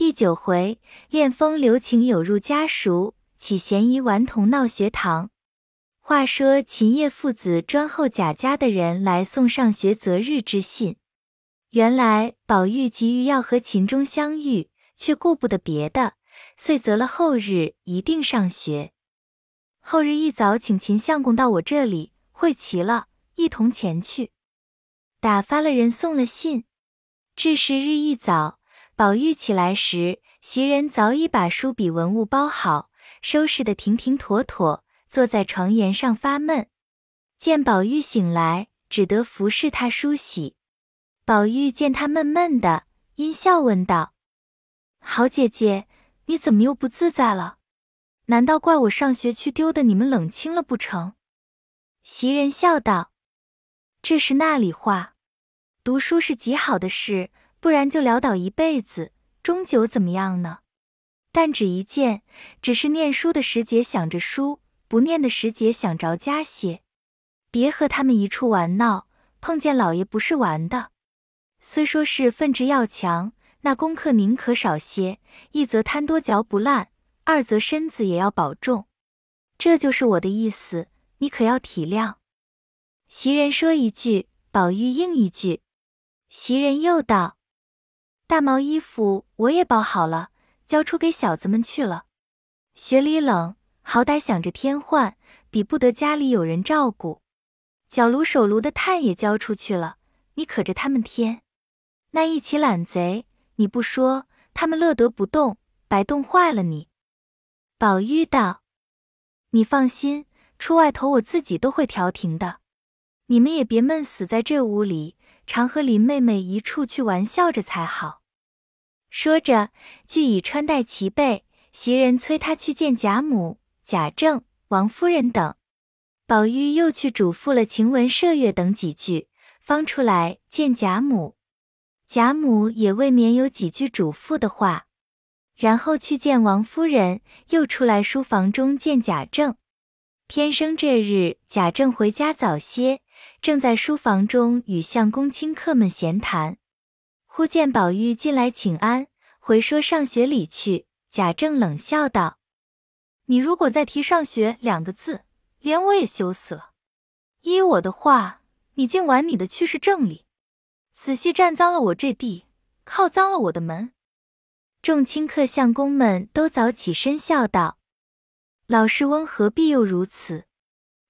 第九回，恋风留情有入家塾，起嫌疑顽童闹学堂。话说秦叶父子专候贾家的人来送上学择日之信。原来宝玉急于要和秦钟相遇，却顾不得别的，遂择了后日一定上学。后日一早，请秦相公到我这里会齐了，一同前去。打发了人送了信，至时日一早。宝玉起来时，袭人早已把书笔文物包好，收拾得停停妥妥，坐在床沿上发闷。见宝玉醒来，只得服侍他梳洗。宝玉见他闷闷的，阴笑问道：“好姐姐，你怎么又不自在了？难道怪我上学去丢的你们冷清了不成？”袭人笑道：“这是那里话，读书是极好的事。”不然就潦倒一辈子，终究怎么样呢？但只一件，只是念书的时节想着书，不念的时节想着家些。别和他们一处玩闹，碰见老爷不是玩的。虽说是分值要强，那功课宁可少些，一则贪多嚼不烂，二则身子也要保重。这就是我的意思，你可要体谅。袭人说一句，宝玉应一句。袭人又道。大毛衣服我也包好了，交出给小子们去了。雪里冷，好歹想着添换，比不得家里有人照顾。脚炉手炉的炭也交出去了，你可着他们添。那一起懒贼，你不说，他们乐得不动，白冻坏了你。宝玉道：“你放心，出外头我自己都会调停的。你们也别闷死在这屋里，常和林妹妹一处去玩笑着才好。”说着，俱已穿戴齐备，袭人催他去见贾母、贾政、王夫人等。宝玉又去嘱咐了晴雯、麝月等几句，方出来见贾母。贾母也未免有几句嘱咐的话，然后去见王夫人，又出来书房中见贾政。偏生这日，贾政回家早些，正在书房中与相公亲客们闲谈。忽见宝玉进来请安，回说上学里去。贾政冷笑道：“你如果再提上学两个字，连我也羞死了。依我的话，你竟玩你的去是正理，仔细占脏了我这地，靠脏了我的门。”众亲客相公们都早起身笑道：“老师翁何必又如此？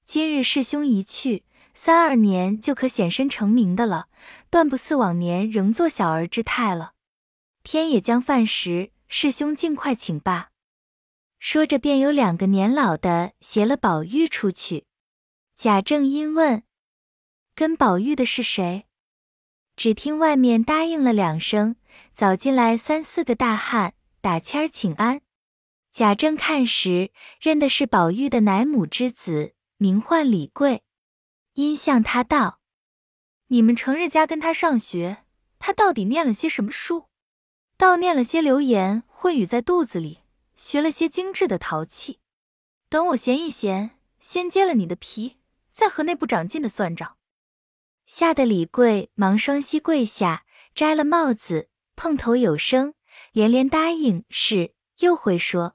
今日师兄一去。”三二年就可显身成名的了，断不似往年仍做小儿之态了。天也将饭时，师兄尽快请罢。说着，便有两个年老的携了宝玉出去。贾政因问：“跟宝玉的是谁？”只听外面答应了两声，早进来三四个大汉，打签儿请安。贾政看时，认的是宝玉的奶母之子，名唤李贵。因向他道：“你们成日家跟他上学，他到底念了些什么书？倒念了些流言混语在肚子里，学了些精致的淘气。等我闲一闲，先揭了你的皮，再和那不长进的算账。”吓得李贵忙双膝跪下，摘了帽子，碰头有声，连连答应是。又会说：“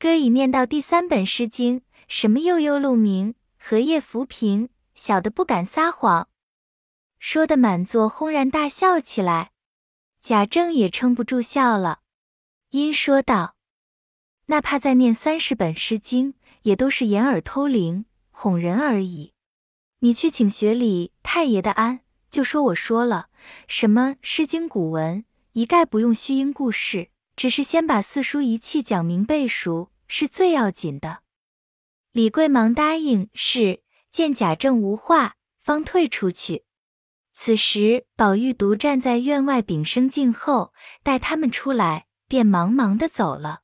哥已念到第三本诗经，什么悠悠鹿鸣。”荷叶浮萍，小的不敢撒谎，说的满座轰然大笑起来。贾政也撑不住笑了，因说道：“那怕再念三十本诗经，也都是掩耳偷铃，哄人而已。你去请学里太爷的安，就说我说了，什么诗经古文，一概不用虚应故事，只是先把四书一气讲明背熟，是最要紧的。”李贵忙答应是，见贾政无话，方退出去。此时宝玉独站在院外，屏声静候，待他们出来，便忙忙的走了。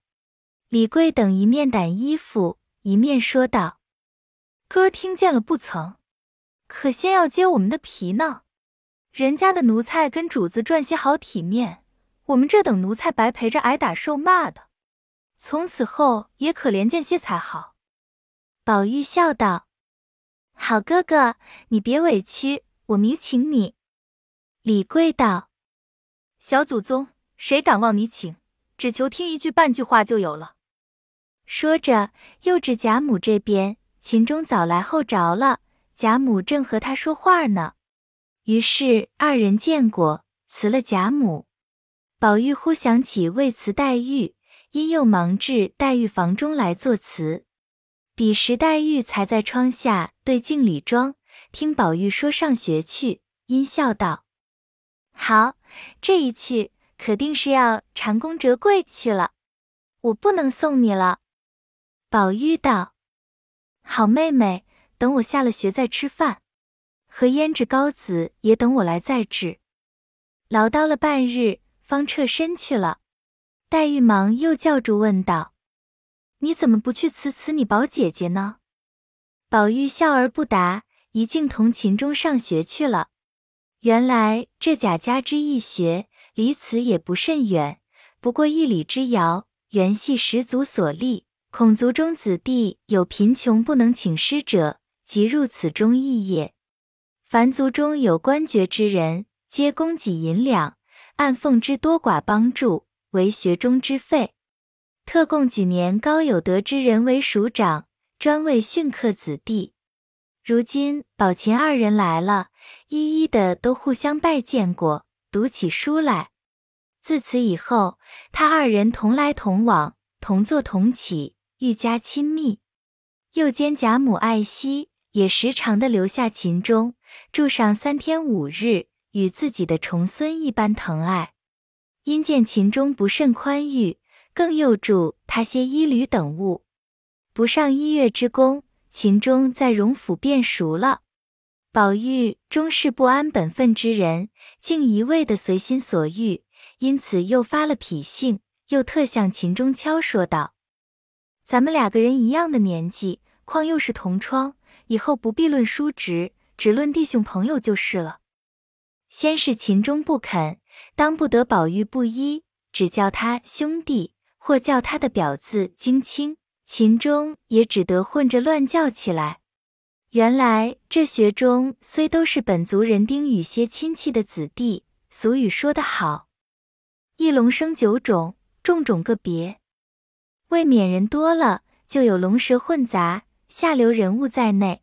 李贵等一面掸衣服，一面说道：“哥听见了不曾？可先要揭我们的皮呢？人家的奴才跟主子赚些好体面，我们这等奴才白陪着挨打受骂的，从此后也可怜见些才好。”宝玉笑道：“好哥哥，你别委屈，我明请你。”李贵道：“小祖宗，谁敢望你请？只求听一句半句话就有了。说着，又指贾母这边，秦钟早来后着了，贾母正和他说话呢。于是二人见过，辞了贾母。宝玉忽想起未辞黛玉，因又忙至黛玉房中来作辞。彼时黛玉才在窗下对镜理妆，听宝玉说上学去，因笑道：“好，这一去可定是要蟾宫折桂去了，我不能送你了。”宝玉道：“好妹妹，等我下了学再吃饭，和胭脂膏子也等我来再制。”唠叨了半日。方撤身去了，黛玉忙又叫住问道：“你怎么不去辞辞你宝姐姐呢？”宝玉笑而不答，一径同秦钟上学去了。原来这贾家之义学，离此也不甚远，不过一里之遥。原系十族所立，孔族中子弟有贫穷不能请师者，即入此中义也。凡族中有官爵之人，皆供给银两。按奉之多寡帮助，为学中之费。特供举年高有德之人为署长，专为训课子弟。如今宝琴二人来了，一一的都互相拜见过，读起书来。自此以后，他二人同来同往，同坐同起，愈加亲密。又兼贾母爱惜，也时常的留下秦钟，住上三天五日。与自己的重孙一般疼爱，因见秦钟不甚宽裕，更又助他些衣履等物。不上一月之功，秦钟在荣府便熟了。宝玉终是不安本分之人，竟一味的随心所欲，因此又发了脾性，又特向秦钟敲说道：“咱们两个人一样的年纪，况又是同窗，以后不必论叔侄，只论弟兄朋友就是了。”先是秦钟不肯，当不得宝玉不依，只叫他兄弟，或叫他的表字京青。秦钟也只得混着乱叫起来。原来这学中虽都是本族人丁与些亲戚的子弟，俗语说得好：“一龙生九种，种种个别。”未免人多了，就有龙蛇混杂，下流人物在内。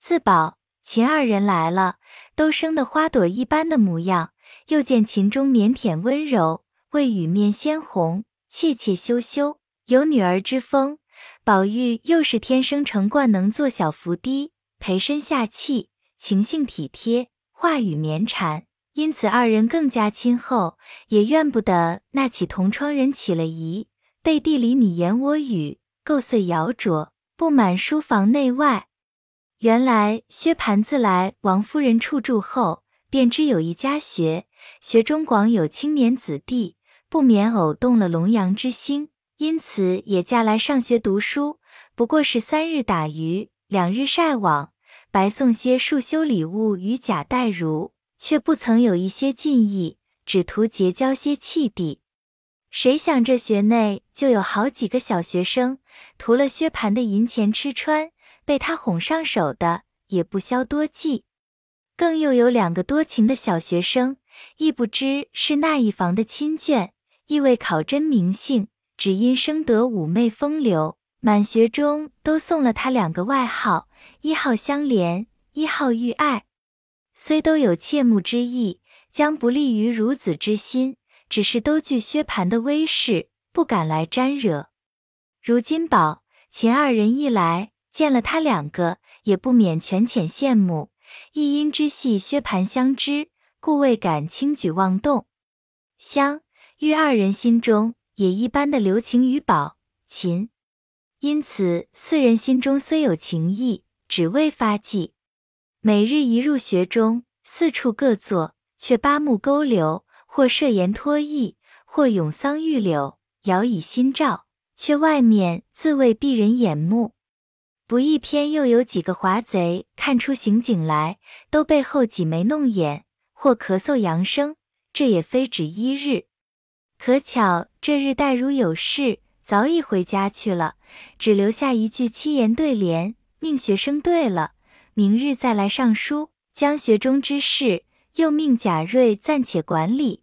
自宝。秦二人来了，都生得花朵一般的模样。又见秦钟腼腆温柔，未雨面鲜红，怯怯羞羞，有女儿之风。宝玉又是天生成惯，能做小伏低，陪身下气，情性体贴，话语绵缠，因此二人更加亲厚。也怨不得那起同窗人起了疑，背地里你言我语，构碎谣诼，布满书房内外。原来薛蟠自来王夫人处住后，便知有一家学，学中广有青年子弟，不免偶动了龙阳之心，因此也嫁来上学读书。不过是三日打鱼，两日晒网，白送些束修礼物与贾代儒，却不曾有一些进意，只图结交些气弟。谁想这学内就有好几个小学生，图了薛蟠的银钱吃穿。被他哄上手的也不消多计，更又有两个多情的小学生，亦不知是那一房的亲眷，亦未考真名姓，只因生得妩媚风流，满学中都送了他两个外号：一号香莲，一号玉爱。虽都有切慕之意，将不利于孺子之心，只是都惧薛蟠的威势，不敢来沾惹。如今宝秦二人一来。见了他两个，也不免权浅羡慕，亦因之系薛蟠相知，故未敢轻举妄动。香玉二人心中也一般的留情于宝琴，因此四人心中虽有情意，只未发迹。每日一入学中，四处各坐，却八目勾留，或设言托意，或咏桑玉柳，摇以心照，却外面自谓避人眼目。不一偏又有几个华贼看出刑警来，都背后挤眉弄眼，或咳嗽扬声。这也非止一日。可巧这日黛如有事，早已回家去了，只留下一句七言对联，命学生对了，明日再来上书，将学中之事又命贾瑞暂且管理。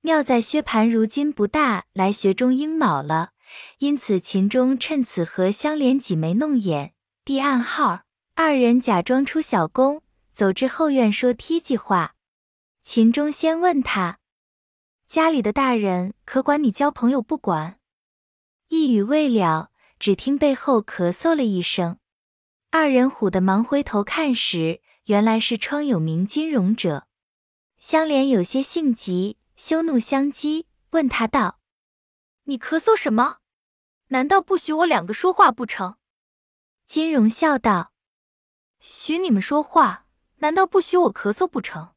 妙在薛蟠如今不大来学中应卯了，因此秦钟趁此和香莲挤眉弄眼，递暗号，二人假装出小宫，走至后院说梯计话。秦钟先问他：“家里的大人可管你交朋友不管？”一语未了，只听背后咳嗽了一声，二人唬得忙回头看时，原来是窗有名金融者。香莲有些性急，羞怒相激，问他道：“你咳嗽什么？难道不许我两个说话不成？”金融笑道：“许你们说话，难道不许我咳嗽不成？”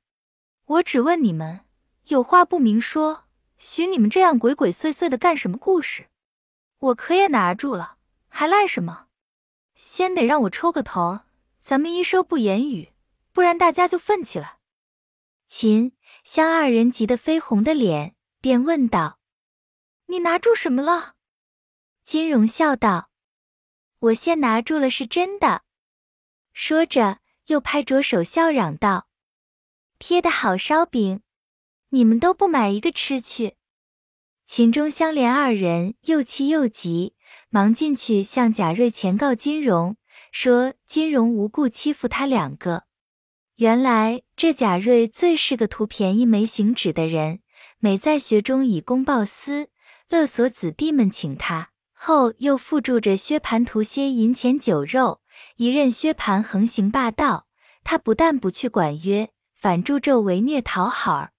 我只问你们，有话不明说，许你们这样鬼鬼祟祟的干什么故事？我可也拿住了，还赖什么？先得让我抽个头，咱们一说不言语，不然大家就愤起来。秦香二人急得绯红的脸，便问道：“你拿住什么了？”金荣笑道：“我先拿住了，是真的。”说着，又拍着手笑嚷道。贴的好烧饼，你们都不买一个吃去。秦钟、香莲二人又气又急，忙进去向贾瑞前告金荣，说金荣无故欺负他两个。原来这贾瑞最是个图便宜没行止的人，每在学中以公报私，勒索子弟们请他，后又附助着薛蟠图些银钱酒肉，一任薛蟠横行霸道，他不但不去管约。反助纣为虐讨好，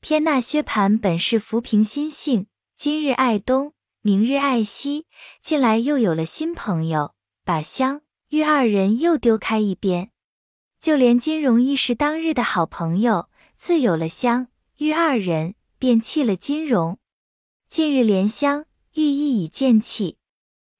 偏那薛蟠本是浮萍心性，今日爱东，明日爱西，近来又有了新朋友，把香玉二人又丢开一边。就连金荣亦是当日的好朋友，自有了香玉二人，便弃了金荣。近日连香玉亦已见弃，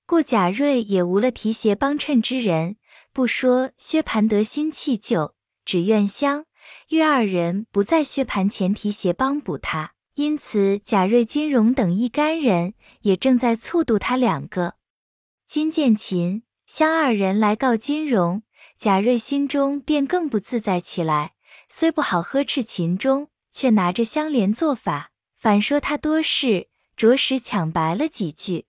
故贾瑞也无了提携帮衬之人。不说薛蟠得新弃旧，只怨香。玉二人不在薛蟠前提携帮补他，因此贾瑞、金荣等一干人也正在促度他两个。金见秦香二人来告金荣，贾瑞心中便更不自在起来。虽不好呵斥秦钟，却拿着香莲做法，反说他多事，着实抢白了几句。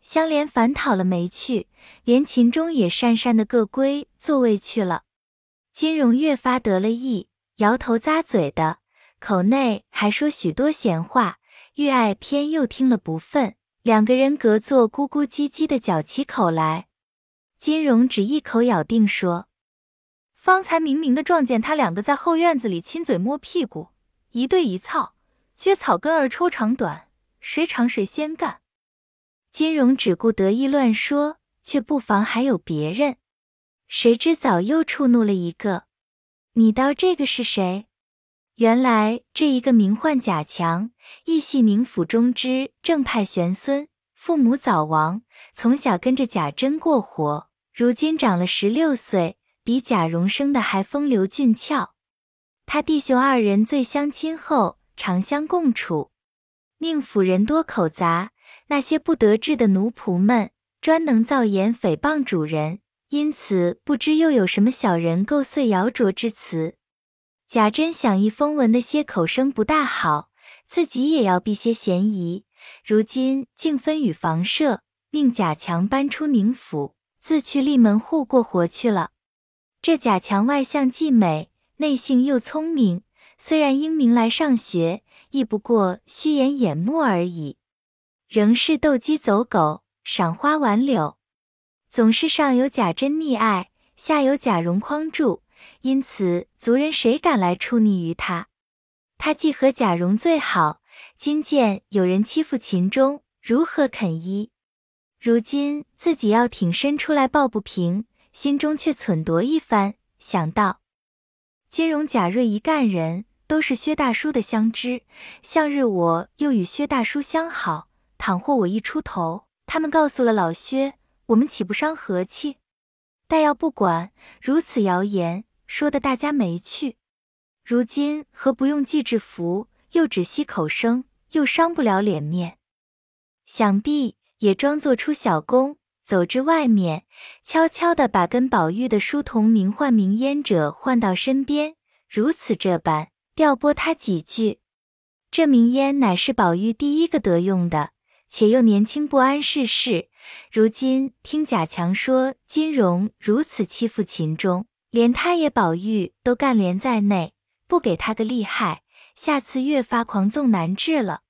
香莲反讨了没趣，连秦钟也讪讪的各归座位去了。金荣越发得了意，摇头咂嘴的，口内还说许多闲话。玉爱偏又听了不忿，两个人隔座咕咕唧唧的搅起口来。金荣只一口咬定说：“方才明明的撞见他两个在后院子里亲嘴摸屁股，一对一操，撅草根儿抽长短，谁长谁先干。”金荣只顾得意乱说，却不妨还有别人。谁知早又触怒了一个，你道这个是谁？原来这一个名唤贾强，亦系宁府中之正派玄孙，父母早亡，从小跟着贾珍过活，如今长了十六岁，比贾蓉生的还风流俊俏。他弟兄二人最相亲厚，常相共处。宁府人多口杂，那些不得志的奴仆们，专能造言诽谤主人。因此，不知又有什么小人构碎谣诼之词。贾珍想一风文的些口声不大好，自己也要避些嫌疑。如今竟分与房舍，命贾强搬出宁府，自去立门户过活去了。这贾强外向既美，内性又聪明，虽然英明来上学，亦不过虚言掩目而已，仍是斗鸡走狗，赏花玩柳。总是上有贾珍溺爱，下有贾蓉匡助，因此族人谁敢来触逆于他？他既和贾蓉最好，今见有人欺负秦钟，如何肯依？如今自己要挺身出来抱不平，心中却忖度一番，想到金荣、贾瑞一干人都是薛大叔的相知，向日我又与薛大叔相好，倘或我一出头，他们告诉了老薛。我们岂不伤和气？但要不管如此谣言，说的大家没趣。如今何不用计制服，又只吸口声，又伤不了脸面。想必也装作出小工，走至外面，悄悄的把跟宝玉的书童名唤名烟者唤到身边，如此这般调拨他几句。这名烟乃是宝玉第一个得用的，且又年轻不谙世事。如今听贾强说金荣如此欺负秦钟，连他也宝玉都干连在内，不给他个厉害，下次越发狂纵难治了。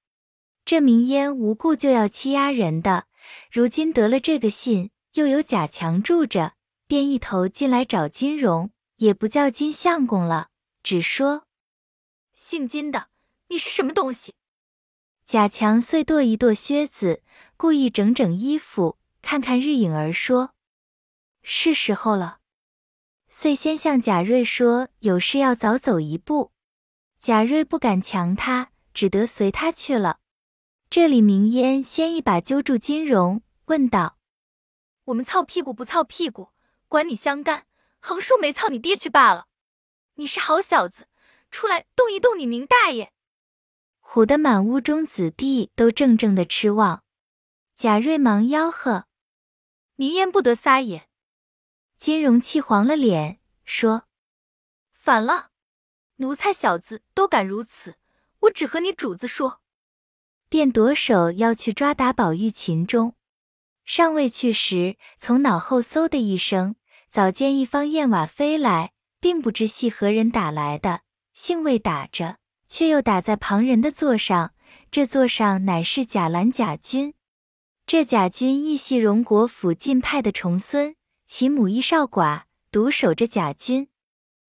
这明烟无故就要欺压人的，如今得了这个信，又有贾强住着，便一头进来找金荣，也不叫金相公了，只说姓金的，你是什么东西？贾强遂跺一跺靴子，故意整整衣服，看看日影儿，说：“是时候了。”遂先向贾瑞说：“有事要早走一步。”贾瑞不敢强他，只得随他去了。这里明烟先一把揪住金荣，问道：“我们操屁股不操屁股，管你相干，横竖没操你爹去罢了。你是好小子，出来动一动你明大爷！”唬得满屋中子弟都怔怔的痴望，贾瑞忙吆喝：“明烟不得撒野！”金荣气黄了脸，说：“反了，奴才小子都敢如此，我只和你主子说。”便夺手要去抓打宝玉、秦钟，尚未去时，从脑后嗖的一声，早见一方燕瓦飞来，并不知系何人打来的，幸未打着。却又打在旁人的座上，这座上乃是贾兰贾军。这贾军亦系荣国府近派的重孙，其母亦少寡，独守着贾军。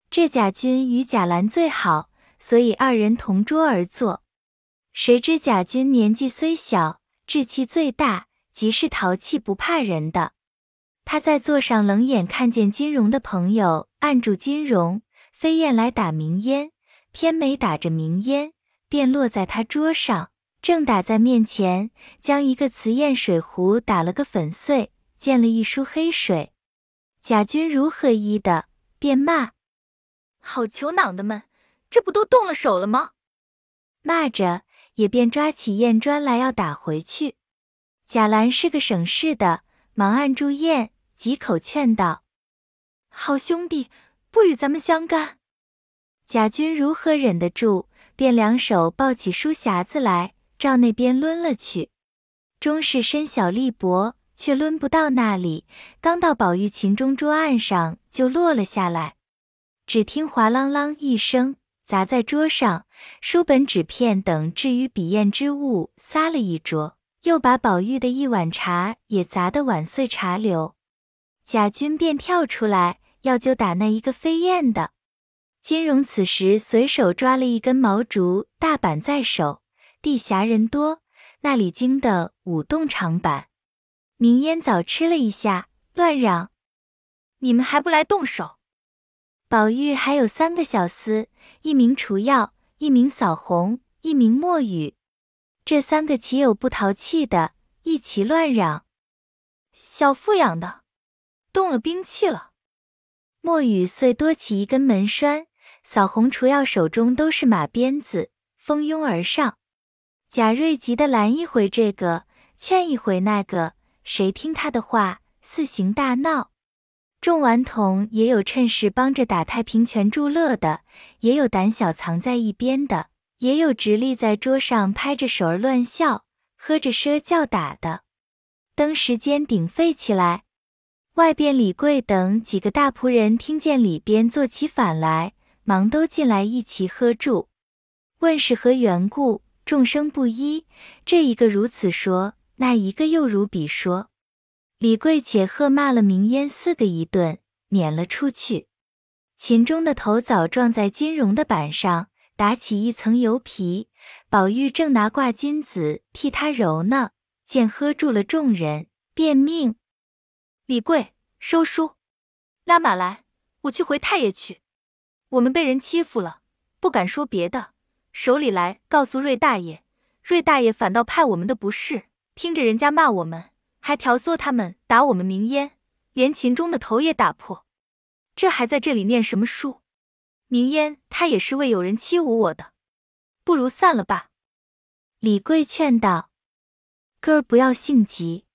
这贾军与贾兰最好，所以二人同桌而坐。谁知贾军年纪虽小，志气最大，极是淘气不怕人的。他在座上冷眼看见金荣的朋友按住金荣，飞燕来打明烟。偏没打着明烟，便落在他桌上，正打在面前，将一个瓷砚水壶打了个粉碎，溅了一梳黑水。贾军如何依的，便骂：“好球囊的们，这不都动了手了吗？”骂着，也便抓起砚砖来要打回去。贾兰是个省事的，忙按住砚，几口劝道：“好兄弟，不与咱们相干。”贾军如何忍得住？便两手抱起书匣子来，照那边抡了去。终是身小力薄，却抡不到那里。刚到宝玉、琴中桌案上，就落了下来。只听哗啷啷一声，砸在桌上，书本、纸片等置于笔砚之物撒了一桌，又把宝玉的一碗茶也砸得碗碎茶流。贾军便跳出来，要就打那一个飞燕的。金荣此时随手抓了一根毛竹大板在手，地狭人多，那里惊得舞动长板。明烟早吃了一下，乱嚷：“你们还不来动手？”宝玉还有三个小厮，一名除药，一名扫红，一名墨雨。这三个岂有不淘气的？一齐乱嚷：“小富养的，动了兵器了！”墨雨遂多起一根门栓。扫红除药手中都是马鞭子，蜂拥而上。贾瑞急得拦一回这个，劝一回那个，谁听他的话，四行大闹。众顽童也有趁势帮着打太平拳助乐的，也有胆小藏在一边的，也有直立在桌上拍着手儿乱笑，喝着赊叫打的。登时间鼎沸起来。外边李贵等几个大仆人听见里边做起反来。忙都进来一齐喝住，问是何缘故？众生不一，这一个如此说，那一个又如彼说。李贵且喝骂了明烟四个一顿，撵了出去。秦钟的头早撞在金荣的板上，打起一层油皮。宝玉正拿挂金子替他揉呢，见喝住了众人，便命李贵收书，拉马来，我去回太爷去。我们被人欺负了，不敢说别的，手里来告诉瑞大爷，瑞大爷反倒派我们的不是，听着人家骂我们，还挑唆他们打我们明烟，连秦钟的头也打破。这还在这里念什么书？明烟他也是为有人欺侮我的，不如散了吧。李贵劝道：“哥儿不要性急，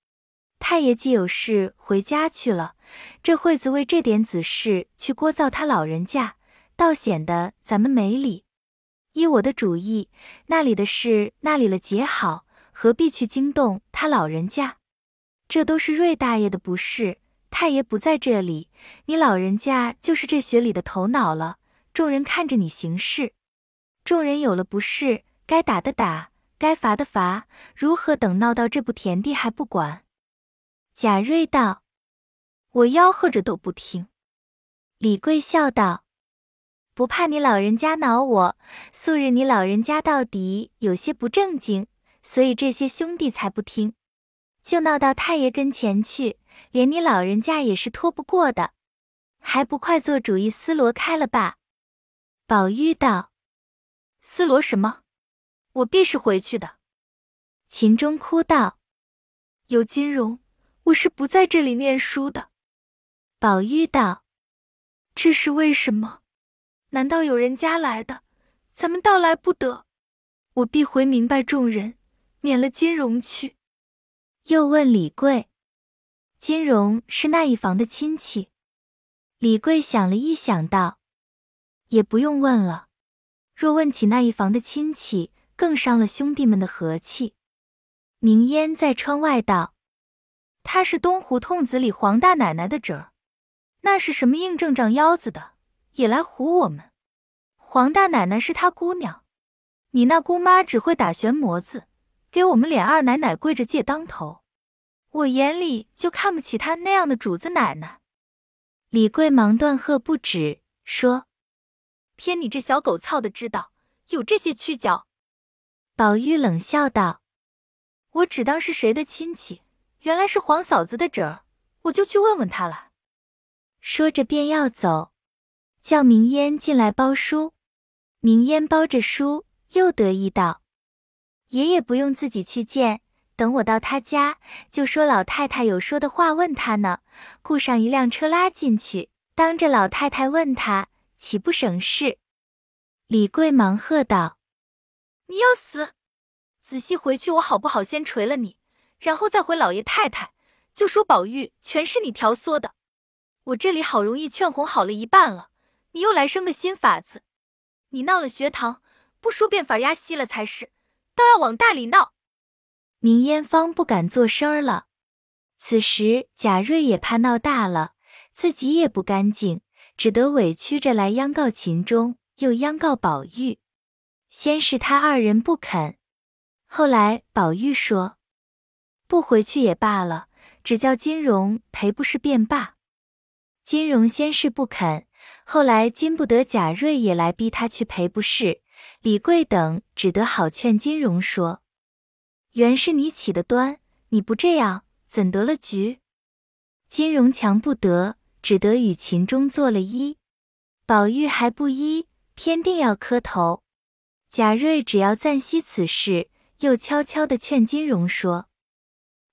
太爷既有事回家去了，这会子为这点子事去聒噪他老人家。”倒显得咱们没理。依我的主意，那里的事那里了结好，何必去惊动他老人家？这都是瑞大爷的不是，太爷不在这里，你老人家就是这学里的头脑了。众人看着你行事，众人有了不是，该打的打，该罚的罚，如何等闹到这步田地还不管？贾瑞道：“我吆喝着都不听。”李贵笑道。不怕你老人家恼我，素日你老人家到底有些不正经，所以这些兄弟才不听，就闹到太爷跟前去，连你老人家也是拖不过的，还不快做主意思罗开了吧？宝玉道：“思罗什么？我必是回去的。”秦钟哭道：“有金荣，我是不在这里念书的。”宝玉道：“这是为什么？”难道有人家来的，咱们到来不得？我必回明白众人，免了金荣去。又问李贵：“金荣是那一房的亲戚？”李贵想了一想，道：“也不用问了。若问起那一房的亲戚，更伤了兄弟们的和气。”明烟在窗外道：“他是东胡同子里黄大奶奶的侄儿，那是什么硬正长腰子的？”也来唬我们，黄大奶奶是他姑娘，你那姑妈只会打旋磨子，给我们脸二奶奶跪着借当头，我眼里就看不起他那样的主子奶奶。李贵忙断喝不止，说：“偏你这小狗操的知道有这些屈脚。”宝玉冷笑道：“我只当是谁的亲戚，原来是黄嫂子的侄儿，我就去问问他了。”说着便要走。叫明烟进来包书，明烟包着书，又得意道：“爷爷不用自己去见，等我到他家，就说老太太有说的话问他呢。雇上一辆车拉进去，当着老太太问他，岂不省事？”李贵忙喝道：“你要死！仔细回去，我好不好先捶了你，然后再回老爷太太，就说宝玉全是你挑唆的。我这里好容易劝哄好了一半了。”你又来生个新法子，你闹了学堂，不说变法压稀了才是，倒要往大里闹。明烟方不敢作声儿了。此时贾瑞也怕闹大了，自己也不干净，只得委屈着来央告秦钟，又央告宝玉。先是他二人不肯，后来宝玉说不回去也罢了，只叫金荣赔不是便罢。金荣先是不肯。后来禁不得贾瑞也来逼他去赔不是，李贵等只得好劝金荣说：“原是你起的端，你不这样怎得了局？”金荣强不得，只得与秦钟做了揖。宝玉还不依，偏定要磕头。贾瑞只要暂息此事，又悄悄地劝金荣说：“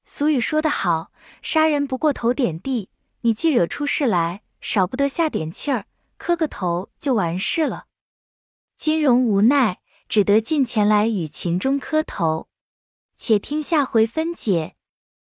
俗语说得好，杀人不过头点地，你既惹出事来。”少不得下点气儿，磕个头就完事了。金荣无奈，只得进前来与秦钟磕头。且听下回分解。